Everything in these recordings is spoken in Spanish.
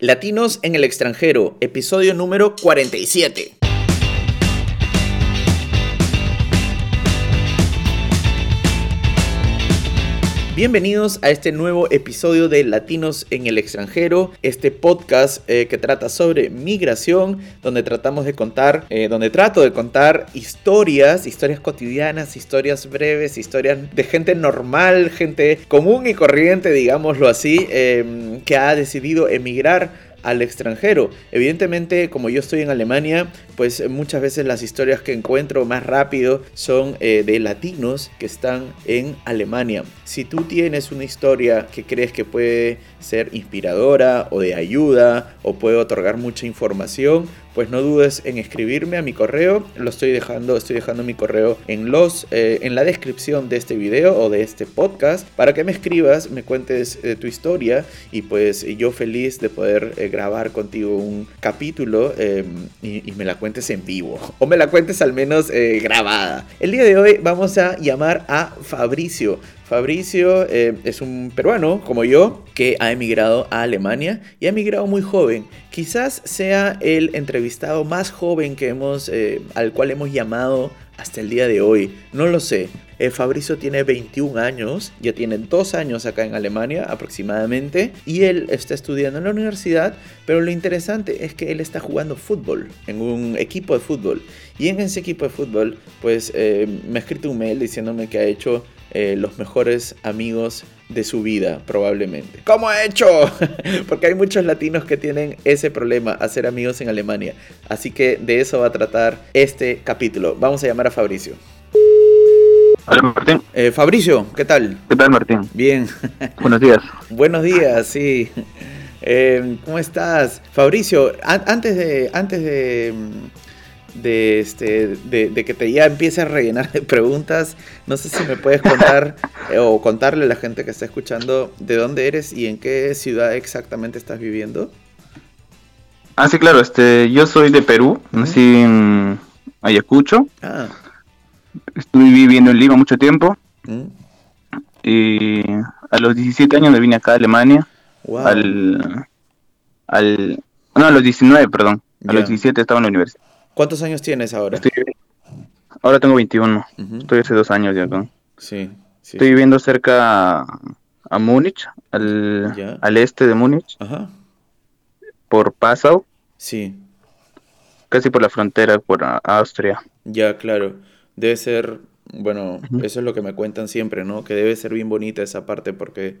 Latinos en el extranjero, episodio número 47. Bienvenidos a este nuevo episodio de Latinos en el extranjero, este podcast eh, que trata sobre migración, donde tratamos de contar, eh, donde trato de contar historias, historias cotidianas, historias breves, historias de gente normal, gente común y corriente, digámoslo así, eh, que ha decidido emigrar al extranjero. Evidentemente, como yo estoy en Alemania, pues muchas veces las historias que encuentro más rápido son eh, de latinos que están en Alemania. Si tú tienes una historia que crees que puede ser inspiradora o de ayuda o puede otorgar mucha información, pues no dudes en escribirme a mi correo. Lo estoy dejando, estoy dejando mi correo en los eh, en la descripción de este video o de este podcast para que me escribas, me cuentes eh, tu historia y pues yo feliz de poder eh, grabar contigo un capítulo y, y, me la cuentes en vivo o me la cuentes al menos grabada. El día de hoy vamos a llamar a Fabricio. Fabricio eh, es un peruano como yo que ha emigrado a Alemania y ha emigrado muy joven. Quizás sea el entrevistado más joven que hemos, eh, al cual hemos llamado hasta el día de hoy. No lo sé. Eh, Fabricio tiene 21 años, ya tiene dos años acá en Alemania aproximadamente y él está estudiando en la universidad, pero lo interesante es que él está jugando fútbol en un equipo de fútbol y en ese equipo de fútbol pues me ha escrito un mail diciéndome que ha hecho eh, los mejores amigos de su vida, probablemente. ¿Cómo ha hecho? Porque hay muchos latinos que tienen ese problema, hacer amigos en Alemania. Así que de eso va a tratar este capítulo. Vamos a llamar a Fabricio. Hola Martín. Eh, Fabricio, ¿qué tal? ¿Qué tal Martín? Bien. Buenos días. Buenos días, sí. Eh, ¿Cómo estás? Fabricio, antes de, antes de, de, este, de, que te ya empieces a rellenar de preguntas. No sé si me puedes contar eh, o contarle a la gente que está escuchando de dónde eres y en qué ciudad exactamente estás viviendo. Ah, sí, claro. Este, yo soy de Perú, nací en Ayacucho. Ah. Estuve viviendo en Lima mucho tiempo. Y a los 17 años me vine acá a Alemania. Al, al, no, a los 19, perdón. A los 17 estaba en la universidad. ¿Cuántos años tienes ahora? ahora tengo 21. Estoy hace dos años ya acá. Sí, Estoy viviendo cerca a, Múnich, al, al, este de Múnich. Ajá. Por Passau. Sí. Casi por la frontera, por Austria. Ya, claro. Debe ser, bueno, eso es lo que me cuentan siempre, ¿no? Que debe ser bien bonita esa parte porque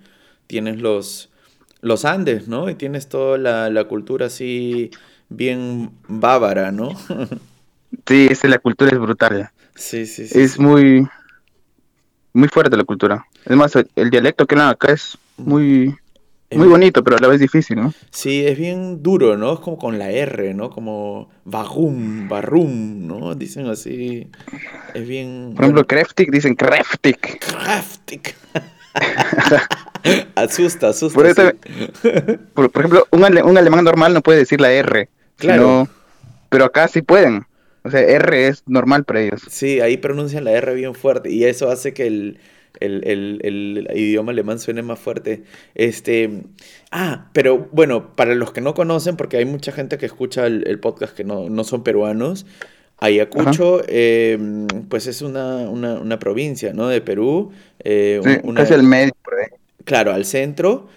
tienes los, los Andes, ¿no? Y tienes toda la, la cultura así bien bávara, ¿no? sí, es, la cultura es brutal. Sí, sí, sí. Es muy, muy fuerte la cultura. Es más, el, dialecto que hablan acá es muy, muy bonito, pero a la vez difícil, ¿no? Sí, es bien duro, ¿no? Es como con la R, ¿no? Como bagum, barrum, ¿no? Dicen así. Es bien. Por ejemplo, kreftik dicen kreftik. Kreftik. asusta, asusta. Por, ejemplo, un, un, alemán normal no puede decir la R. Claro. pero acá sí pueden. O sea, R es normal para ellos. Sí, ahí pronuncian la R bien fuerte y eso hace que el, idioma alemán suene más fuerte. Este, ah, pero bueno, para los que no conocen, porque hay mucha gente que escucha el, podcast que no, son peruanos, Ayacucho, em, pues es una, provincia, ¿no? De Perú. Eh, casi el medio, Claro, al centro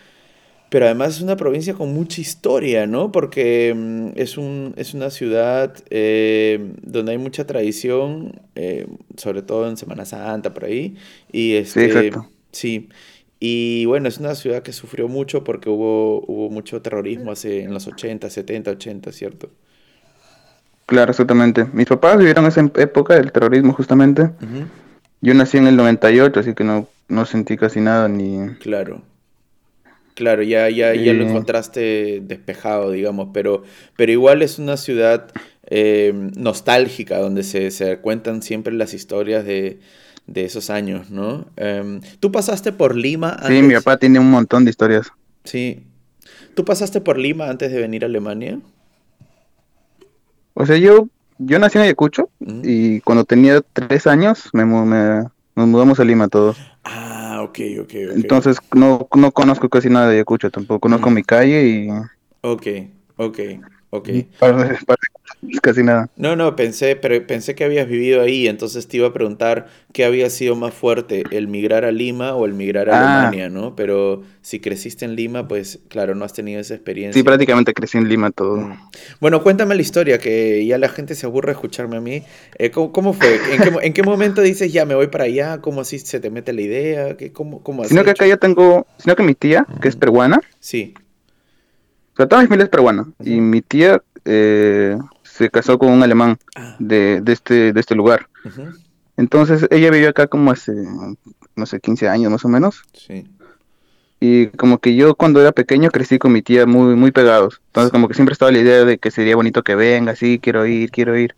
pero además es una provincia con mucha historia, ¿no? Porque mm, es, un, es una ciudad eh, donde hay mucha tradición, eh, sobre todo en Semana Santa, por ahí. Y este, sí, Sí. Y bueno, es una ciudad que sufrió mucho porque hubo, hubo mucho terrorismo hace, en los 80, 70, 80, ¿cierto? Claro, exactamente. Mis papás vivieron esa época del terrorismo justamente. Yo nací en el 98, así que no, no sentí casi nada ni... Claro. Claro, ya, ya, ya lo encontraste despejado, digamos, pero, pero igual es una ciudad eh, nostálgica donde se, se, cuentan siempre las historias de, de esos años, ¿no? Em, ¿Tú pasaste por Lima? Antes? Sí, mi papá tiene un montón de historias. Sí. ¿Tú pasaste por Lima antes de venir a Alemania? O sea, yo, yo nací en Ayacucho y cuando tenía tres años me, me, nos mudamos a Lima todos. Ah, ok, ok, ok. Entonces no, no conozco casi nada de Ayacucho tampoco. Conozco mi calle y... Ok, ok, ok. casi nada. No, no, pensé, pero pensé que habías vivido ahí, entonces te iba a preguntar qué había sido más fuerte, el migrar a Lima o el migrar a ah. Alemania, ¿no? Pero si creciste en Lima, pues claro, no has tenido esa experiencia. Sí, prácticamente crecí en Lima todo. Mm. Bueno, cuéntame la historia, que ya la gente se aburre de escucharme a mí. Eh, ¿cómo, fue? ¿En qué, momento dices ya me voy para allá? ¿Cómo así se te mete la idea? ¿Qué, cómo, cómo sino que acá ya tengo, sino que mi tía, que es peruana. Sí. Pero toda mi familia es peruana. Y mi tía eh, se casó con un alemán ah. de, de, este, de este lugar. Entonces ella vivió acá como hace, no sé, 15 años más o menos. Sí. Y como que yo cuando era pequeño crecí con mi tía muy, muy pegados. Entonces como que siempre estaba la idea de que sería bonito que venga, sí, quiero ir, quiero ir.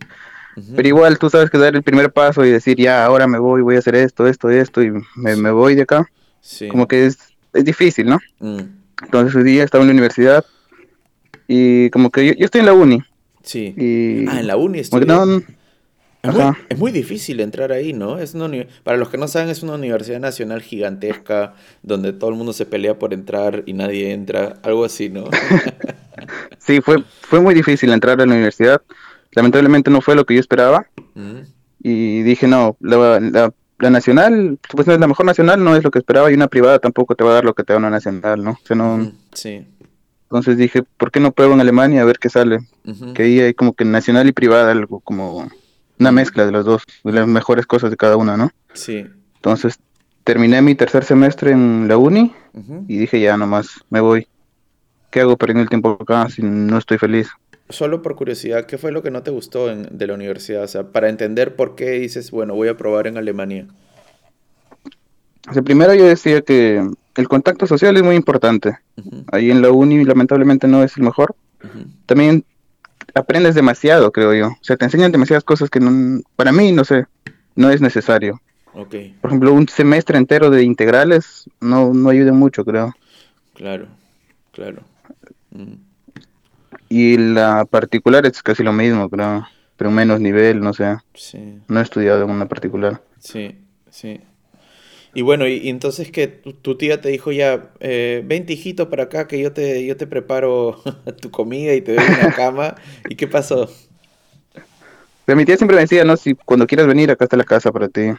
Pero igual tú sabes que dar el primer paso y decir, ya, ahora me voy, voy a hacer esto, esto, esto, y me, me voy de acá. Sí. Como que es, es difícil, ¿no? Mm. Entonces ese día estaba en la universidad y como que yo, yo estoy en la uni. Sí. ah, en la uni estoy. es, muy, difícil entrar ahí, ¿no? Es para los que no saben, es una universidad nacional gigantesca donde todo el mundo se pelea por entrar y nadie entra, algo así, ¿no? sí, fue, fue muy difícil entrar a la universidad. Lamentablemente no fue lo que yo esperaba. Mm. Y dije, no, la, la, nacional, pues es la mejor nacional, no es lo que esperaba, y una privada tampoco te va a dar lo que te da una nacional, ¿no? O sea, no... Mm, sí. Entonces dije, ¿por qué no pruebo en Alemania a ver qué sale? Que ahí hay como que nacional y privada, algo como una mezcla de las dos, de las mejores cosas de cada una, ¿no? Sí. Entonces terminé mi tercer semestre en la uni y dije, ya nomás, me voy. ¿Qué hago perdiendo el tiempo acá si no estoy feliz? Solo por curiosidad, ¿qué fue lo que no te gustó de la universidad? O sea, para entender por qué dices, bueno, voy a probar en Alemania. O sea, primero yo decía que el contacto social es muy importante. Ahí en la uni lamentablemente no es el mejor. También aprendes demasiado, creo yo. O sea, te enseñan demasiadas cosas que para mí, no sé, no es necesario. Okay. Por ejemplo, un semestre entero de integrales no, no ayuda mucho, creo. Claro, claro. Y la particular es casi lo mismo, creo. Pero menos nivel, no sé. Sí. No he estudiado en una particular. Sí, sí. Y bueno, y, entonces que tu, tía te dijo ya, eh, ven hijito para acá que yo te, yo te preparo tu comida y te doy una cama. ¿Y qué pasó? Pero mi tía siempre me decía, no, si cuando quieras venir, acá está la casa para ti.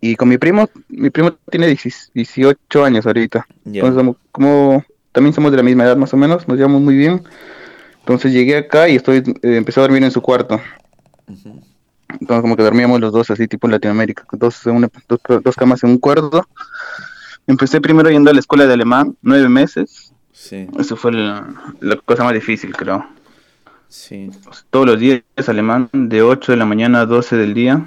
Y con mi primo, mi primo tiene 18 años ahorita. Entonces, como también somos de la misma edad más o menos, nos llevamos muy bien. Entonces llegué acá y estoy eh, empecé a dormir en su cuarto. Entonces como que dormíamos los dos así tipo en Latinoamérica, dos, dos, camas en un cuarto. Empecé primero yendo a la escuela de alemán, nueve meses. Sí. Eso fue la, cosa más difícil, creo. Sí. Todos los días alemán, de 8 de la mañana a 12 del día.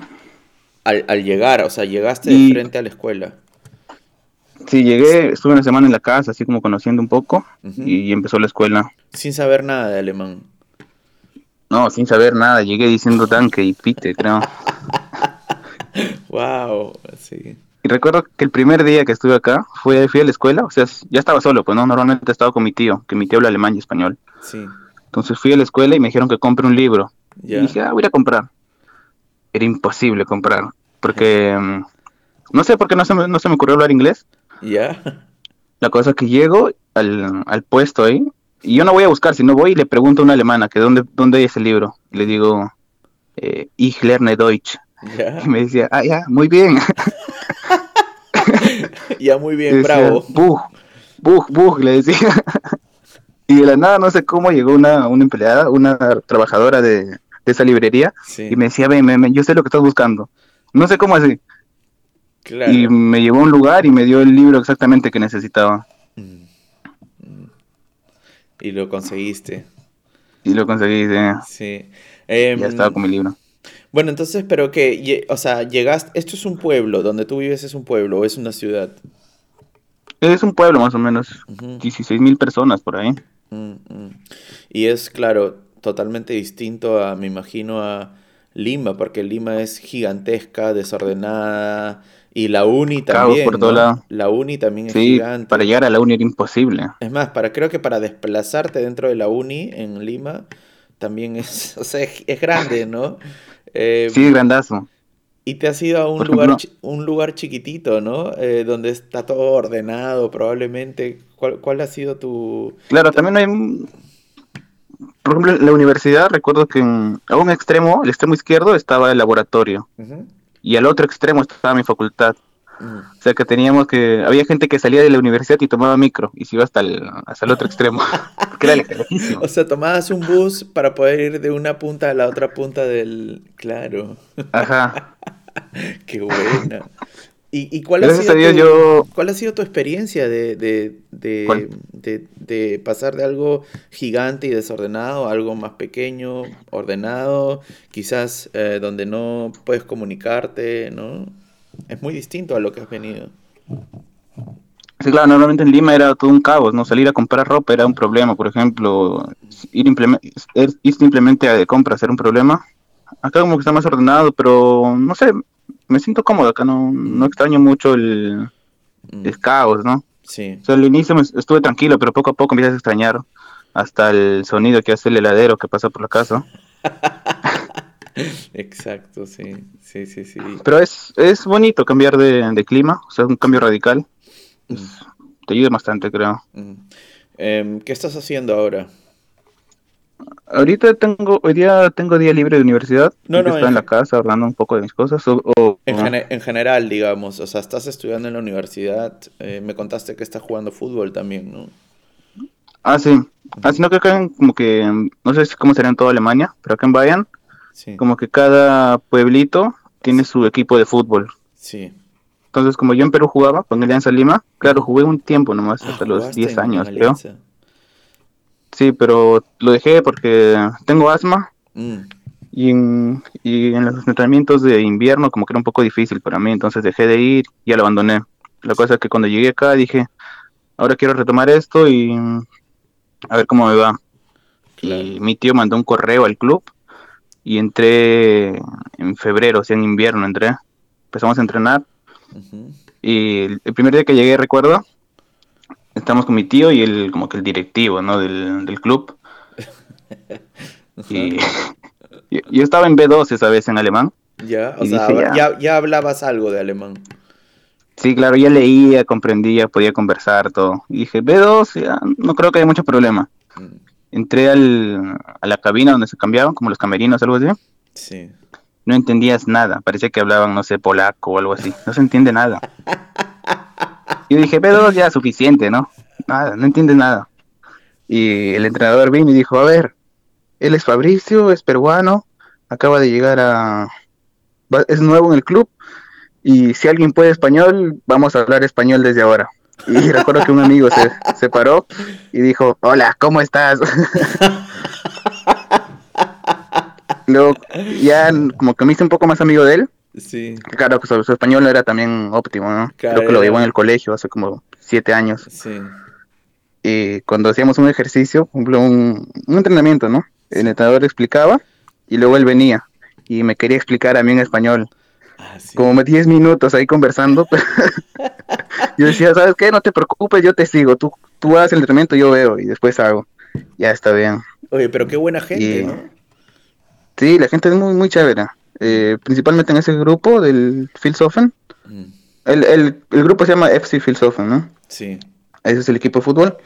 Al, al llegar, o sea, llegaste de frente a la escuela. Sí, llegué, estuve una semana en la casa, así como conociendo un poco, y empezó la escuela. Sin saber nada de alemán. No, sin saber nada, llegué diciendo tanque y pite, creo. wow, sí. Y recuerdo que el primer día que estuve acá, fui, fui a la escuela, o sea, ya estaba solo, pues no, normalmente he estado con mi tío, que mi tío habla alemán y español. Sí. Entonces fui a la escuela y me dijeron que compre un libro. Y dije, ah, voy a comprar. Era imposible comprar, porque mm, no sé por qué no se me, no se me ocurrió hablar inglés. Ya. La cosa es que llego al, al puesto ahí y yo no voy a buscar, sino voy y le pregunto a una alemana que dónde, dónde hay ese libro. Y le digo, eh, Ich lerne Deutsch. Y me decía, ah, ya, muy bien. ya, muy bien, bravo. Bug, bug, bug, le decía. y de la nada, no sé cómo, llegó una, una empleada, una trabajadora de, esa librería. Y me decía, ven, ven, yo sé lo que estás buscando. No sé cómo así. Y me llevó a un lugar y me dio el libro exactamente que necesitaba. Mm. Y lo conseguiste. Y lo conseguiste. Sí. ya em, estaba con mi libro. Bueno, entonces, pero que, o sea, llegaste, esto es un pueblo, donde tú vives es un pueblo o es una ciudad. Es un pueblo más o menos, 16 mil personas por ahí. Mm, mm. Y es, claro, totalmente distinto a, me imagino, a Lima, porque Lima es gigantesca, desordenada, y la uni también. por todo lado. La uni también es sí, Para llegar a la uni era imposible. Es más, para, creo que para desplazarte dentro de la uni en Lima también es, o sea, es, grande, ¿no? Eh, sí, grandazo. Y te has ido a un, lugar, un lugar chiquitito, ¿no? Eh, donde está todo ordenado, probablemente. ¿Cuál, ¿Cuál, ha sido tu...? Claro, también hay... Por ejemplo, en la universidad recuerdo que en, a un extremo, el extremo izquierdo, estaba el laboratorio y al otro extremo estaba mi facultad. O sea que teníamos que, había gente que salía de la universidad y tomaba micro y se iba hasta el, hasta el otro extremo, era O sea, tomabas un bus para poder ir de una punta a la otra punta del... Claro. Ajá. Qué buena. ¿Y, cuál, ha sido tu, cuál ha sido tu experiencia de, de, de, de, pasar de algo gigante y desordenado a algo más pequeño, ordenado, quizás eh, donde no puedes comunicarte, ¿no? Es muy distinto a lo que has venido. Sí, claro, normalmente en Lima era todo un caos, ¿no? Salir a comprar ropa era un problema, por ejemplo, ir, ir simplemente a compras era un problema. Acá como que está más ordenado, pero no sé, me siento cómodo acá, no, no extraño mucho el, mm. el caos, ¿no? Sí. O sea, al inicio estuve tranquilo, pero poco a poco empiezas a extrañar hasta el sonido que hace el heladero que pasa por la casa. Exacto, sí, sí, sí, sí. Pero es, es bonito cambiar de, de clima, o sea, un cambio radical. Mm. te ayuda bastante, creo. Mm. Em, ¿Qué estás haciendo ahora? Ahorita tengo, hoy día tengo día libre de universidad. No, no. Estoy en, la casa hablando un poco de mis cosas. O, en, general, digamos, o sea, estás estudiando en la universidad. Eh, me contaste que estás jugando fútbol también, ¿no? Ah, sí. Así ah, no que acá como que, no sé cómo será en toda Alemania, pero acá en Bayern, como que cada pueblito tiene su equipo de fútbol. Sí. Entonces, como yo en Perú jugaba con Alianza Lima, claro, jugué un tiempo nomás, ah, hasta los 10 años, creo. Sí, pero lo dejé porque tengo asma mm. y, en, y en los entrenamientos de invierno como que era un poco difícil para mí, entonces dejé de ir y ya lo abandoné. La cosa es que cuando llegué acá dije, ahora quiero retomar esto y a ver cómo me va. Y mi tío mandó un correo al club y entré en febrero, o sea, en invierno entré. Empezamos a entrenar. Y el primer día que llegué, recuerdo, estamos con mi tío y el como que el directivo, ¿no? Del, club. y yo, estaba en B2 esa vez en alemán. Ya, o sea, ya, ya, hablabas algo de alemán. Sí, claro, ya leía, comprendía, podía conversar, todo. Y dije, B2, ya, no creo que haya mucho problema. Mm. Entré al, a la cabina donde se cambiaban, como los camerinos, algo así. Sí. No entendías nada, parecía que hablaban, no sé, polaco o algo así. No se entiende nada. Yo dije, pero ya suficiente, ¿no? Nada, no entiende nada. Y el entrenador vino y dijo, a ver, él es Fabricio, es peruano, acaba de llegar a... es nuevo en el club y si alguien puede español, vamos a hablar español desde ahora. Y recuerdo que un amigo se, se paró y dijo, hola, ¿cómo estás? Luego ya como que me hice un poco más amigo de él Sí. Claro, pues su, español era también óptimo, ¿no? Creo que lo llevó en el colegio hace como siete años. Sí. Y cuando hacíamos un ejercicio, un, entrenamiento, ¿no? El entrenador explicaba y luego él venía y me quería explicar a mí en español. Ah, como 10 minutos ahí conversando. yo decía, ¿sabes qué? No te preocupes, yo te sigo. Tú, tú haces el entrenamiento, yo veo y después hago. Ya está bien. Oye, pero qué buena gente, ¿no? Sí, la gente es muy, muy chévere. Eh, principalmente en ese grupo del Filsofen. Mm. El, el, el, grupo se llama FC Filsofen, ¿no? Sí. Ese es el equipo de fútbol.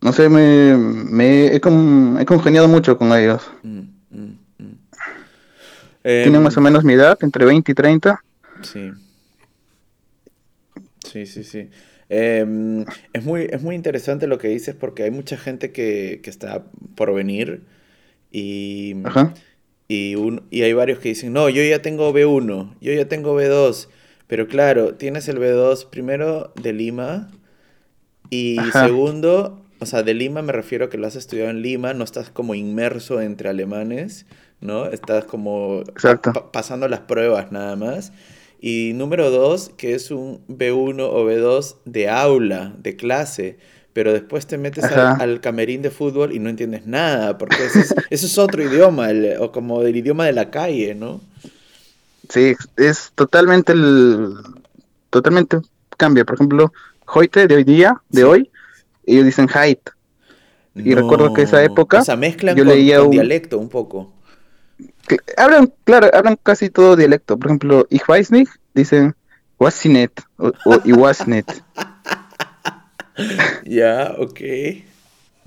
No sé, me, me he, con, he congeniado mucho con ellos. Mm, mm, Tienen em, más o menos mi edad, entre 20 y 30. Sí. Sí, sí, sí. Em, es, muy, es muy interesante lo que dices porque hay mucha gente que, que está por venir y, Ajá. Y, un, y hay varios que dicen, no, yo ya tengo B1, yo ya tengo B2. Pero claro, tienes el B2 primero de Lima y segundo, o sea, de Lima me refiero a que lo has estudiado en Lima, no estás como inmerso entre alemanes, ¿no? Estás como pasando las pruebas nada más. Y número dos, que es un B1 o B2 de aula, de clase. Pero después te metes al, camerín de fútbol y no entiendes nada, porque eso es, otro idioma, o como el idioma de la calle, ¿no? Sí, es totalmente el. Totalmente cambia. Por ejemplo, Hoite de hoy día, de hoy, ellos dicen height. Y recuerdo que esa época. O sea, mezclan yo con, leía un... dialecto un poco. Hablan, claro, hablan casi todo dialecto. Por ejemplo, ich weiß nicht, dicen wasinet o, o. ya, ok.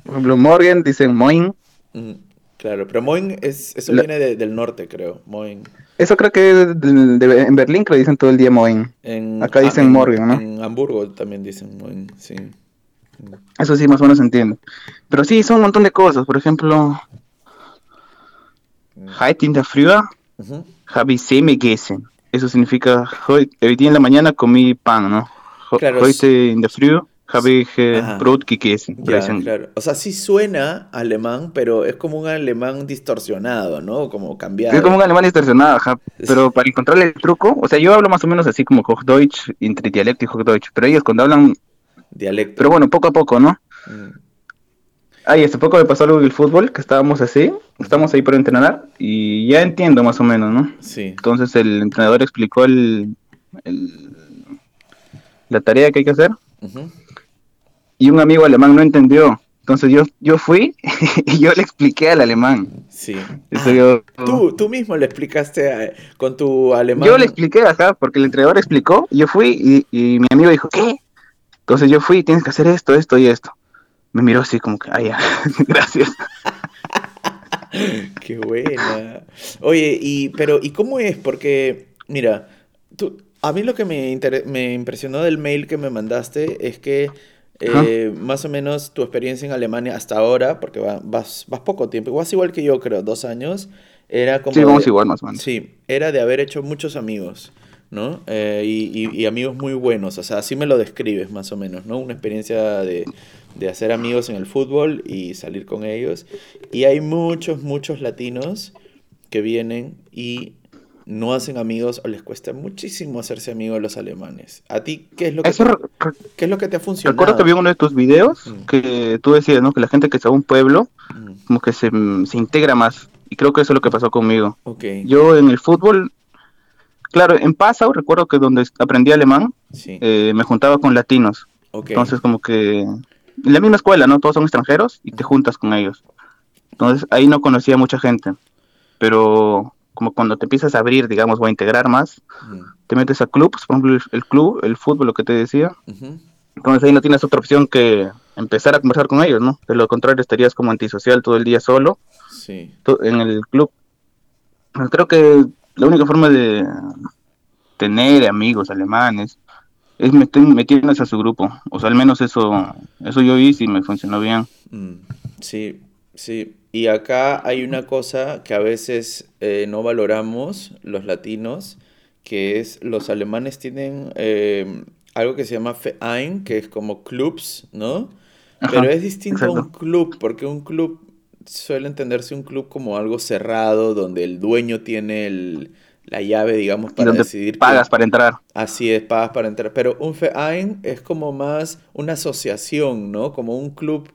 Por ejemplo, Morgan dicen moin. Mm, claro, pero moin es, eso viene del norte, creo. Moin. Eso creo que en Berlín que lo dicen todo el día moin. Acá dicen ah, Morgan, ¿no? En Hamburgo también dicen moin, sí. Eso sí, más o menos entiendo. Pero sí, son un montón de cosas. Por ejemplo, Heute in der Früh habe ich gegessen. Eso significa, hoy, hoy día en la mañana comí pan, ¿no? Claro, Heute in der Früh eh, Brot gegessen. Ya, claro. O sea, sí suena alemán, pero es como un alemán distorsionado, ¿no? Como cambiado. Es como un alemán distorsionado, ajá. Pero para encontrarle el truco, o sea, yo hablo más o menos así como Hochdeutsch, entre dialecto y Hochdeutsch, pero ellos cuando hablan... Dialecto. Pero bueno, poco a poco, ¿no? Mm. Ay, hace poco me pasó algo del fútbol, que estábamos así, estamos ahí para entrenar, y ya entiendo más o menos, ¿no? Sí. Entonces el entrenador explicó el, la tarea que hay que hacer, y un amigo alemán no entendió. Entonces yo, yo fui y yo le expliqué al alemán. Sí. Ah, tú, tú mismo le explicaste con tu alemán. Yo le expliqué acá, porque el entrenador explicó, yo fui y, y mi amigo dijo, ¿qué? Entonces yo fui, tienes que hacer esto, esto y esto me miró así como que, ay, gracias. Qué buena. Oye, y, pero, ¿y cómo es? Porque, mira, tú, a mí lo que me, me impresionó del mail que me mandaste es que eh, más o menos tu experiencia en Alemania hasta ahora, porque vas, vas poco tiempo, vas igual que yo, creo, dos años, era como... Sí, vamos igual más o menos. Sí, era de haber hecho muchos amigos. ¿no? Eh, y, y, amigos muy buenos, o sea, así me lo describes más o menos, ¿no? Una experiencia de, de hacer amigos en el fútbol y salir con ellos. Y hay muchos, muchos latinos que vienen y no hacen amigos o les cuesta muchísimo hacerse amigos de los alemanes. ¿A ti qué es lo que, te, ¿qué es lo que te ha funcionado? Recuerdo que vi uno de tus videos mm. que tú decías, ¿no? Que la gente que está en un pueblo mm. como que se, se, integra más. Y creo que eso es lo que pasó conmigo. Okay. Yo en el fútbol, claro, en Passau recuerdo que donde aprendí alemán, eh, me juntaba con latinos. Entonces como que en la misma escuela, ¿no? Todos son extranjeros y te juntas con ellos. Entonces ahí no conocía mucha gente, pero como cuando te empiezas a abrir, digamos, o a integrar más, te metes a clubs, por ejemplo, el, club, el fútbol, lo que te decía. Entonces ahí no tienes otra opción que empezar a conversar con ellos, ¿no? De lo contrario estarías como antisocial todo el día solo. Sí. En el club. Creo que la única forma de tener amigos alemanes es metiéndose a su grupo. O sea, al menos eso, eso yo hice y me funcionó bien. Mm, sí, sí. Y acá hay una cosa que a veces eh, no valoramos los latinos, que es los alemanes tienen eh, algo que se llama Verein, que es como clubs, ¿no? Pero es distinto a un club, porque un club suele entenderse un club como algo cerrado, donde el dueño tiene el, la llave, digamos, para decidir. Pagas para entrar. Así es, pagas para entrar. Pero un Verein es como más una asociación, ¿no? Como un club,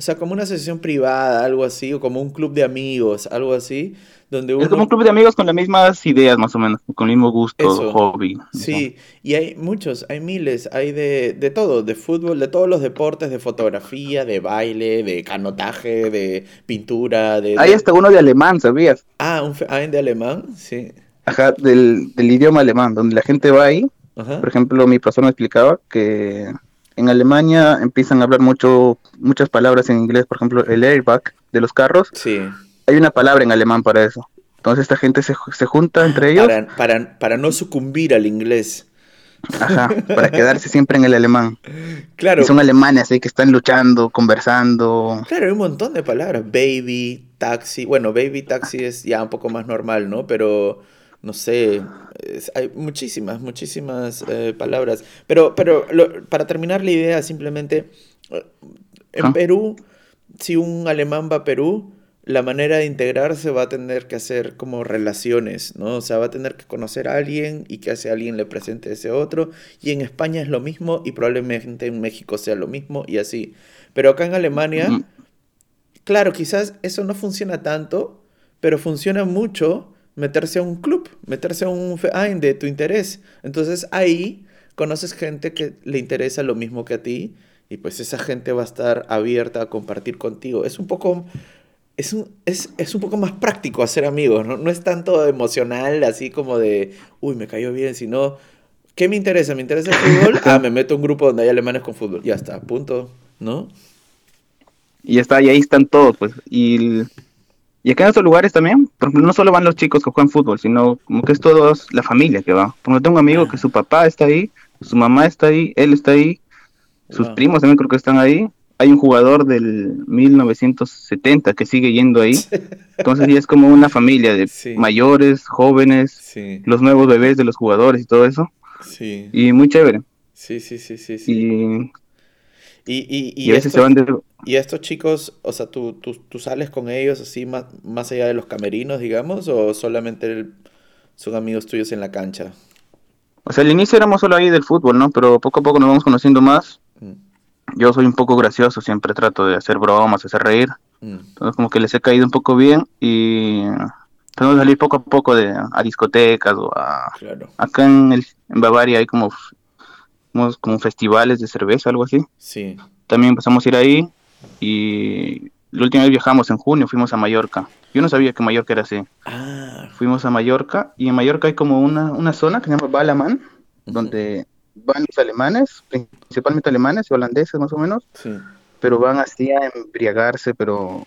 o sea, como una asociación privada, algo así, o como un club de amigos, algo así, donde Es como un club de amigos con las mismas ideas, más o menos, con el mismo gusto, hobby. Sí, y hay muchos, hay miles, hay de, de todo, de fútbol, de todos los deportes, de fotografía, de baile, de canotaje, de pintura, de... Hay hasta uno de alemán, ¿sabías? Ah, un Verein de alemán, sí del, idioma alemán, donde la gente va ahí. Por ejemplo, mi me explicaba que en Alemania empiezan a hablar mucho muchas palabras en inglés, por ejemplo, el airbag de los carros. Sí. Hay una palabra en alemán para eso. Entonces esta gente se, se junta entre ellos. Para, para, para no sucumbir al inglés. Ajá, para quedarse siempre en el alemán. Claro. Y son alemanes ahí que están luchando, conversando. Claro, hay un montón de palabras. Baby, taxi. Bueno, baby, taxi es ya un poco más normal, ¿no? Pero no sé, hay muchísimas, muchísimas eh, palabras. Pero, pero para terminar la idea, simplemente, eh, en ah. Perú, si un alemán va a Perú, la manera de integrarse va a tener que hacer como relaciones, ¿no? O sea, va a tener que conocer a alguien y que ese alguien le presente a ese otro. Y en España es lo mismo y probablemente en México sea lo mismo y así. Pero acá en Alemania, claro, quizás eso no funciona tanto, pero funciona mucho meterse a un club, meterse a un verein de tu interés. Entonces ahí conoces gente que le interesa lo mismo que a ti y pues esa gente va a estar abierta a compartir contigo. Es un poco es un, es, es un poco más práctico hacer amigos, ¿no? No es tanto emocional, así como de, uy, me cayó bien, sino, ¿qué me interesa? ¿Me interesa el fútbol? Ah, me meto a un grupo donde hay alemanes con fútbol. Ya está, punto, ¿no? Y ya está, y ahí están todos, pues. Y, y acá en estos lugares también, por ejemplo, no solo van los chicos que juegan fútbol, sino como que es toda la familia que va. Porque tengo un amigo que su papá está ahí, su mamá está ahí, él está ahí, sus primos también creo que están ahí, hay un jugador del 1970 que sigue yendo ahí. Entonces ya es como una familia de mayores, jóvenes, los nuevos bebés de los jugadores y todo eso. Sí. Y muy chévere. Sí, sí, sí, sí. sí. Y, y, veces se van de... ¿Y estos chicos, o sea, ¿tú, tú, tú sales con ellos así más, más allá de los camerinos, digamos, o solamente son amigos tuyos en la cancha? O sea, al inicio éramos solo ahí del fútbol, ¿no? Pero poco a poco nos vamos conociendo más. Mm yo soy un poco gracioso, siempre trato de hacer bromas, hacer reír. Mm. Entonces como que les he caído un poco bien y que salir poco a poco de, a discotecas o a... Acá en, el, en Bavaria hay como, como, festivales de cerveza, algo así. Sí. También empezamos a ir ahí y la última vez viajamos en junio, fuimos a Mallorca. Yo no sabía que Mallorca era así. Ah. Fuimos a Mallorca y en Mallorca hay como una, una zona que se llama Balaman, donde van los alemanes, principalmente alemanes y holandeses más o menos, pero van así a embriagarse, pero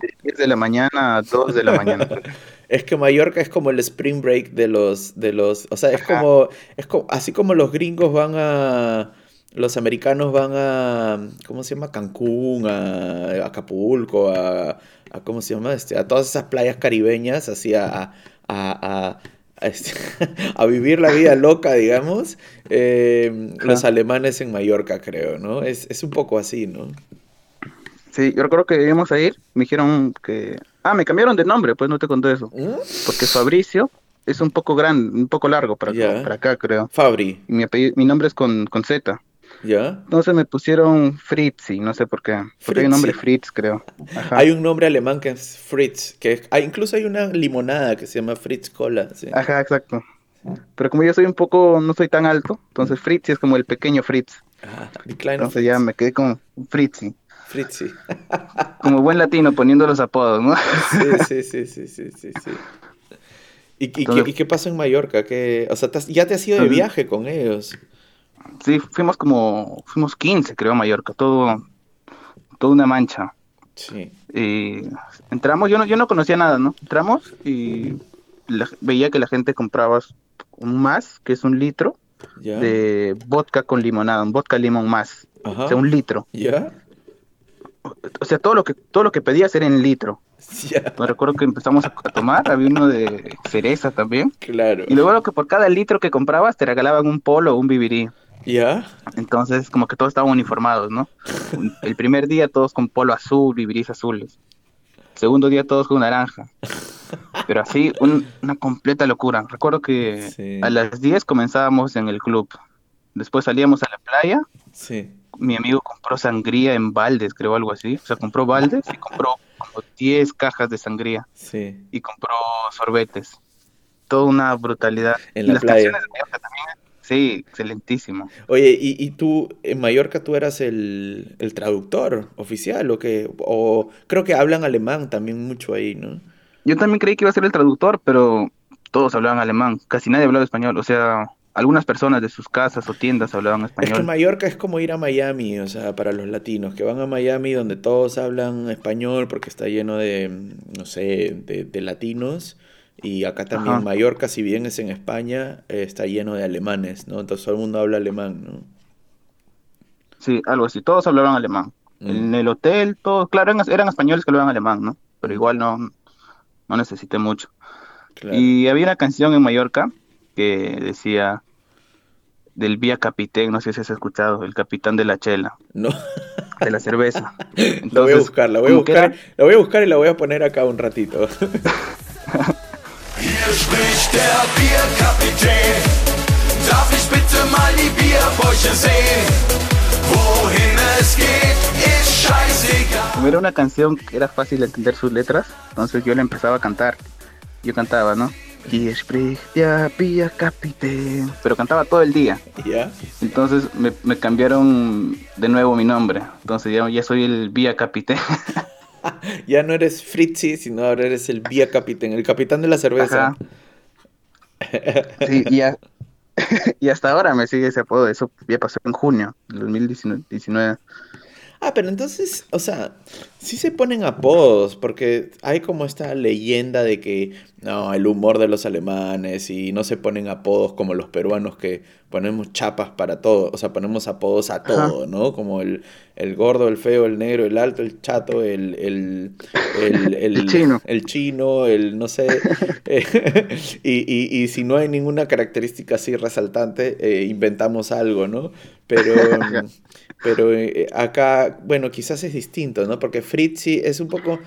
de 10 de la mañana a 2 de la mañana. es que Mallorca es como el spring break de los, de los, o sea, es como, es como, así como los gringos van a, los americanos van a, ¿cómo se llama? Cancún, a, Acapulco, a, a, ¿cómo se llama? Este, a todas esas playas caribeñas, así a, a este, a, vivir la vida loca, digamos, eh, los alemanes en Mallorca, creo, ¿no? Es, es un poco así, ¿no? Sí, yo recuerdo que íbamos a ir, me dijeron que... Ah, me cambiaron de nombre, pues no te conté eso. ¿Mm? Porque Fabricio es un poco grande, un poco largo para, acá, para acá, creo. Fabri. mi, mi nombre es con, con Z. ¿Ya? Entonces me pusieron Fritzi, no sé por qué. Porque hay un nombre Fritz, creo. Hay un nombre alemán que es Fritz, que hay, incluso hay una limonada que se llama Fritz Cola. Ajá, exacto. Pero como yo soy un poco, no soy tan alto, entonces Fritzi es como el pequeño Fritz. Ajá, entonces ya me quedé con Fritzi. Fritzi. como buen latino poniendo los apodos, ¿no? sí, sí, sí, sí, sí, sí. ¿Y, qué, pasó en Mallorca? ¿Qué, o sea, ya te has ido de viaje con ellos. Sí, fuimos como, fuimos 15 creo a Mallorca, todo, toda una mancha. Sí. Y entramos, yo no, yo no conocía nada, ¿no? Entramos y veía que la gente compraba un más, que es un litro, de vodka con limonada, un vodka limón más, o sea, un litro. ¿Ya? O sea, todo lo que todo lo que pedías era en litro. Ya. Me recuerdo que empezamos a tomar, había uno de cereza también. Claro. Y luego que por cada litro que comprabas te regalaban un polo o un vivirí. ¿Ya? Entonces, como que todos estaban uniformados, ¿no? El primer día todos con polo azul, vivirís azules. El segundo día todos con naranja. Pero así, una completa locura. Recuerdo que a las 10 comenzábamos en el club. Después salíamos a la playa. Sí. Mi amigo compró sangría en baldes, creo, algo así. O sea, compró baldes y compró como 10 cajas de sangría. Sí. Y compró sorbetes. Toda una brutalidad. En la playa. también Sí, excelentísimo. Oye, ¿y, tú en Mallorca tú eras el, traductor oficial o que o creo que hablan alemán también mucho ahí, ¿no? Yo también creí que iba a ser el traductor, pero todos hablaban alemán, casi nadie hablaba español, o sea, algunas personas de sus casas o tiendas hablaban español. Es que Mallorca es como ir a Miami, o sea, para los latinos, que van a Miami donde todos hablan español porque está lleno de, no sé, de latinos y acá también Mallorca, si bien es en España, está lleno de alemanes, ¿no? Entonces todo el mundo habla alemán, ¿no? Sí, algo así. Todos hablaban alemán. Mm. En el hotel, todos, claro, eran, españoles que hablaban alemán, ¿no? Pero mm. igual no, no necesité mucho. Y había una canción en Mallorca que decía del Vía Capitán, no sé si has escuchado, el capitán de la chela. No. de la cerveza. lo voy a buscar, la voy a buscar, la voy a buscar y la voy a poner acá un ratito. Como era una canción que era fácil de entender sus letras, entonces yo le empezaba a cantar. Yo cantaba, ¿no? Pero cantaba todo el día. ¿Ya? Entonces me, cambiaron de nuevo mi nombre. Entonces ya, ya soy el Vía Capitán. ya no eres Fritzi, sino ahora eres el Vía Capitán, el capitán de la cerveza. sí, ya. y hasta ahora me sigue ese apodo. Eso ya pasó en junio del 2019. Ah, pero entonces, o sea, sí se ponen apodos, porque hay como esta leyenda de que, no, el humor de los alemanes y no se ponen apodos como los peruanos que ponemos chapas para todo, o sea, ponemos apodos a todo, ¿no? Como el, gordo, el feo, el negro, el alto, el chato, el, el, el, chino. el chino, el no sé. y, y, si no hay ninguna característica así resaltante, eh, inventamos algo, ¿no? Pero... Pero eh, acá, bueno, quizás es distinto, ¿no? Porque Fritzi es un poco,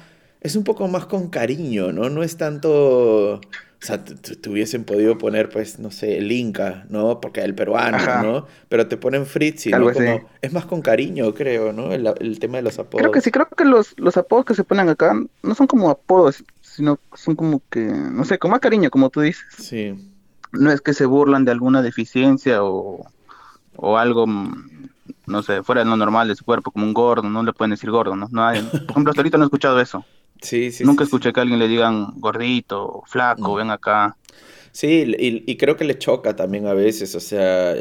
es un poco más con cariño, ¿no? No es tanto... O sea, te hubiesen podido poner, pues, no sé, el Inca, ¿no? Porque el peruano, ¿no? Pero te ponen Fritzi, ¿no? Como, es más con cariño, creo, ¿no? El, tema de los apodos. Creo que sí, creo que los, los apodos que se ponen acá no son como apodos, sino son como que, no sé, con más cariño, como tú dices. Sí. No es que se burlan de alguna deficiencia o, o algo no sé, fuera de lo normal de su cuerpo, como un gordo, no le pueden decir gordo, ¿no? no hay, por ejemplo, hasta ahorita no he escuchado eso. Sí, sí. Nunca escuché que a alguien le digan gordito, flaco, ven acá. Sí, y, creo que le choca también a veces, o sea,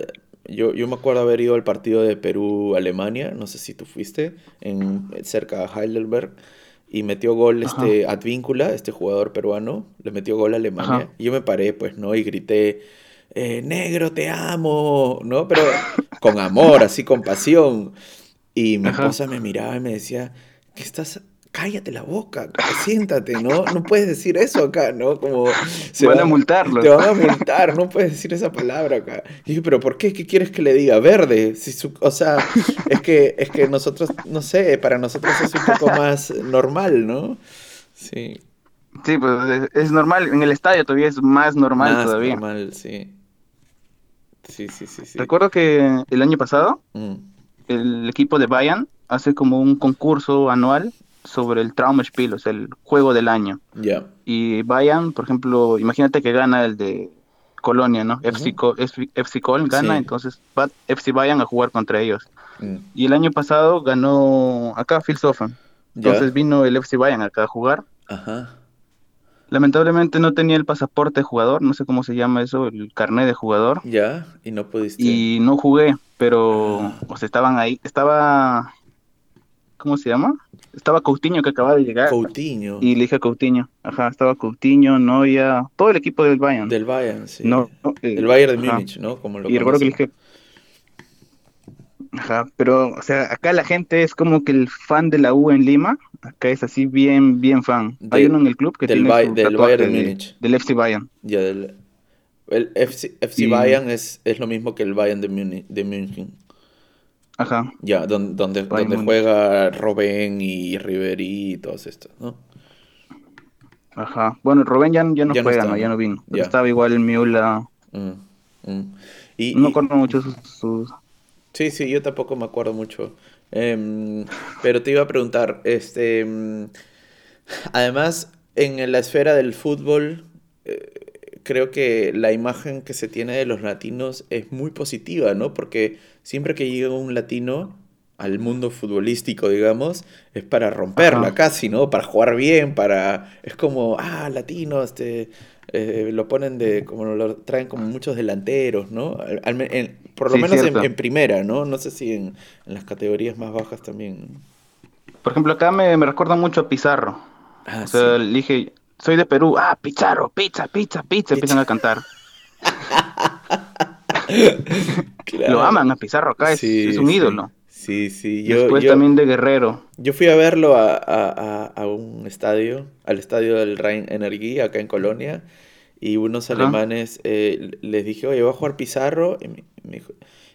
yo, yo me acuerdo haber ido al partido de Perú-Alemania, no sé si tú fuiste, en, cerca de Heidelberg, y metió gol este Advíncula, este jugador peruano, le metió gol a Alemania, y yo me paré, pues, ¿no? Y grité, eh, negro, te amo, ¿no? Pero con amor, así con pasión. Y mi esposa me miraba y me decía, ¿qué estás? Cállate la boca, siéntate, ¿no? No puedes decir eso acá, ¿no? Como... Se van a multarlo. Te van a multar, no puedes decir esa palabra acá. Y dije, ¿pero por qué? ¿Qué quieres que le diga? Verde. Si o sea, es que, es que nosotros, no sé, para nosotros es un poco más normal, ¿no? Sí. Sí, pues es normal. En el estadio todavía es más normal más todavía. normal, sí. Sí, sí, sí, sí. Recuerdo que el año pasado mm. el equipo de Bayern hace como un concurso anual sobre el Traumspiel, o sea, el juego del año. Ya. Y Bayern, por ejemplo, imagínate que gana el de Colonia, ¿no? FC, FC gana, entonces va FC Bayern a jugar contra ellos. Mm. Y el año pasado ganó acá Phil Sofen. Entonces vino el FC Bayern acá a jugar. Ajá. Lamentablemente no tenía el pasaporte de jugador, no sé cómo se llama eso, el carnet de jugador. Ya, y no pudiste. Y no jugué, pero ah. o sea, estaban ahí, estaba ¿cómo se llama? Estaba Coutinho que acababa de llegar. Coutinho. Y le dije a Coutinho, ajá, estaba Coutinho, Noia, todo el equipo del Bayern. Del Bayern, sí. No, el Bayern de Múnich, ¿no? Como lo y recuerdo que le dije, Ajá, pero, o sea, acá la gente es como que el fan de la U en Lima, acá es así bien, bien fan. Hay uno en el club que del tiene del Bayern de Múnich. Del FC Bayern. Ya, del... El FC, FC Bayern es, es lo mismo que el Bayern de Múnich. De München. Ajá. Ya, donde, donde, donde juega Robben y Ribery y todos estos, ¿no? Ajá. Bueno, Robben ya, ya no juega, no, ya no vino. Ya. Estaba igual el Miula. Mm, mm. Y, no conozco mucho sus Sí, sí, yo tampoco me acuerdo mucho. Em, pero te iba a preguntar, este, em, además, en la esfera del fútbol, eh, creo que la imagen que se tiene de los latinos es muy positiva, ¿no? Porque siempre que llega un latino al mundo futbolístico, digamos, es para romperla casi, ¿no? Para jugar bien, para... Es como, ah, latino, este... Eh, lo ponen de, como lo traen como muchos delanteros, ¿no? por lo menos en, primera, ¿no? No sé si en, las categorías más bajas también. Por ejemplo, acá me, me recuerda mucho a Pizarro. Ah, o sea, le dije, soy de Perú, ah, Pizarro, pizza, pizza, pizza, empiezan a cantar. Lo aman a Pizarro acá, es, un ídolo. Sí, sí. Yo, Después también de Guerrero. Yo fui a verlo a, un estadio, al estadio del Rhein Energie, acá en Colonia, y unos alemanes eh, les dije, oye, ¿va a jugar Pizarro? Y me,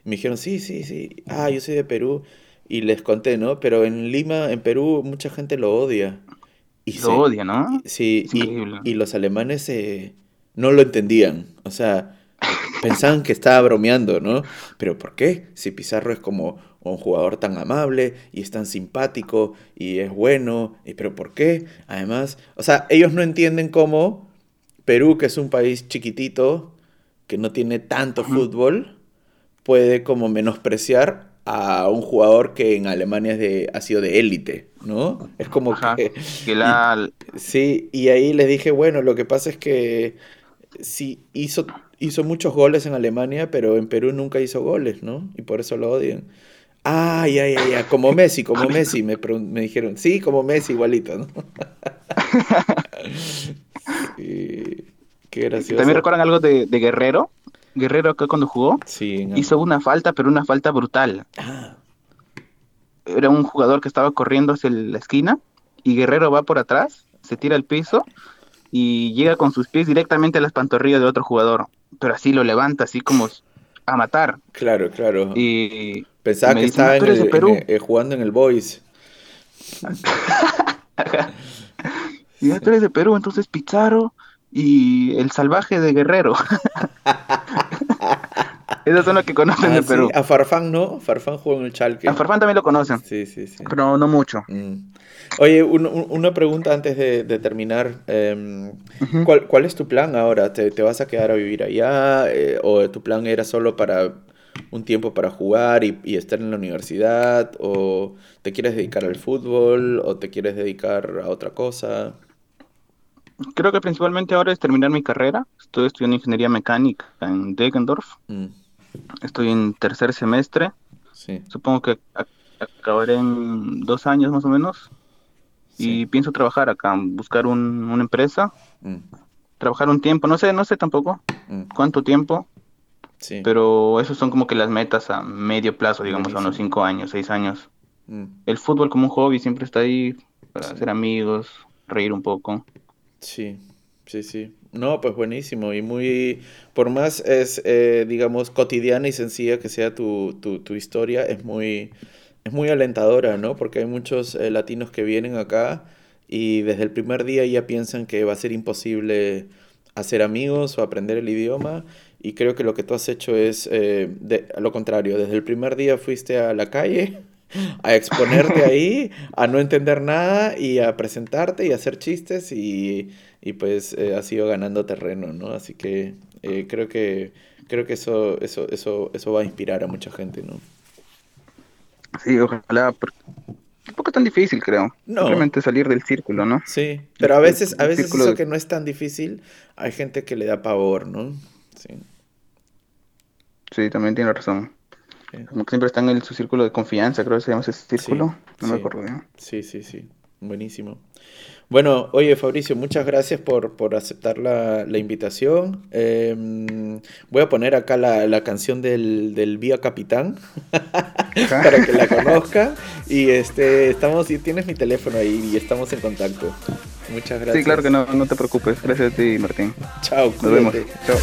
dijeron, sí, sí, sí. Ah, yo soy de Perú. y les conté, ¿no? Pero en Lima, en Perú, mucha gente lo odia. Y lo odia, ¿no? Sí, y, los alemanes eh, no lo entendían. O sea, pensaban que estaba bromeando, ¿no? Pero ¿por qué? Si Pizarro es como un jugador tan amable y es tan simpático y es bueno, y pero ¿por qué? Además, o sea, ellos no entienden cómo Perú, que es un país chiquitito, que no tiene tanto fútbol, puede como menospreciar a un jugador que en Alemania es de, ha sido de élite, ¿no? Es como que... sí, y ahí les dije, bueno, lo que pasa es que sí hizo, hizo muchos goles en Alemania, pero en Perú nunca hizo goles, ¿no? Y por eso lo odian. Ah, ya, ya, ya, como Messi, como Messi, me, me dijeron, sí, como Messi, igualito, ¿no? qué gracioso. ¿También recuerdan algo de, de Guerrero? Guerrero acá cuando jugó, sí, hizo una falta, pero una falta brutal. Ah. Era un jugador que estaba corriendo hacia la esquina y Guerrero va por atrás, se tira al piso y llega con sus pies directamente a las pantorrillas de otro jugador, pero así lo levanta, así como a matar. Claro, claro. Y pensaba que estaba en jugando en el Boys. y tú eres de Perú, entonces Pizarro y el salvaje de Guerrero. Esas son las que conocen ah, de Perú. A Farfán no, Farfán jugó en el Chalque. A Farfán también lo conocen. Sí, sí, sí. Pero no mucho. Mm. Oye, una pregunta antes de, terminar. Em, ¿cuál, es tu plan ahora? ¿Te, vas a quedar a vivir allá? Eh, ¿O tu plan era solo para un tiempo para jugar y, y, estar en la universidad? ¿O te quieres dedicar al fútbol? ¿O te quieres dedicar a otra cosa? Creo que principalmente ahora es terminar mi carrera. Estoy estudiando ingeniería mecánica en Degendorf. Mm. Estoy en tercer semestre. Supongo que acabaré en dos años más o menos. Y pienso trabajar acá, buscar una empresa. Mm. Trabajar un tiempo, no sé, no sé tampoco mm. cuánto tiempo. Pero esos son como que las metas a medio plazo, digamos, a unos cinco años, seis años. El fútbol como un hobby siempre está ahí para hacer amigos, reír un poco. Sí, sí, sí. No, pues buenísimo. Y muy, por más es, eh, digamos, cotidiana y sencilla que sea tu, tu, tu, historia, es muy, es muy alentadora, ¿no? Porque hay muchos eh, latinos que vienen acá y desde el primer día ya piensan que va a ser imposible hacer amigos o aprender el idioma. Y creo que lo que tú has hecho es eh, de, lo contrario. Desde el primer día fuiste a la calle a exponerte ahí, a no entender nada y a presentarte y a hacer chistes y, y pues eh, has ido ganando terreno, ¿no? Así que eh, creo que creo que eso, eso, eso, eso va a inspirar a mucha gente, ¿no? Sí, ojalá, tampoco es tan difícil, creo. No. Simplemente salir del círculo, ¿no? Sí, pero a veces, a veces eso que no es tan difícil, hay gente que le da pavor, ¿no? Sí. Sí, también tiene razón. Como que siempre están en su círculo de confianza, creo que se llama ese círculo. no me acuerdo bien. Sí, sí, sí. Buenísimo. Bueno, oye Fabricio, muchas gracias por, por aceptar la, la invitación. Em, voy a poner acá la, la canción del, del, Vía Capitán para que la conozca. Y este, estamos, y tienes mi teléfono ahí y estamos en contacto. Muchas gracias. Sí, claro que no, no te preocupes. Gracias a ti, Martín. Chao, nos vemos. Chao.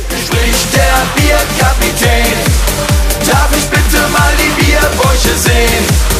Darf ich bitte mal die Bierbäuche sehen?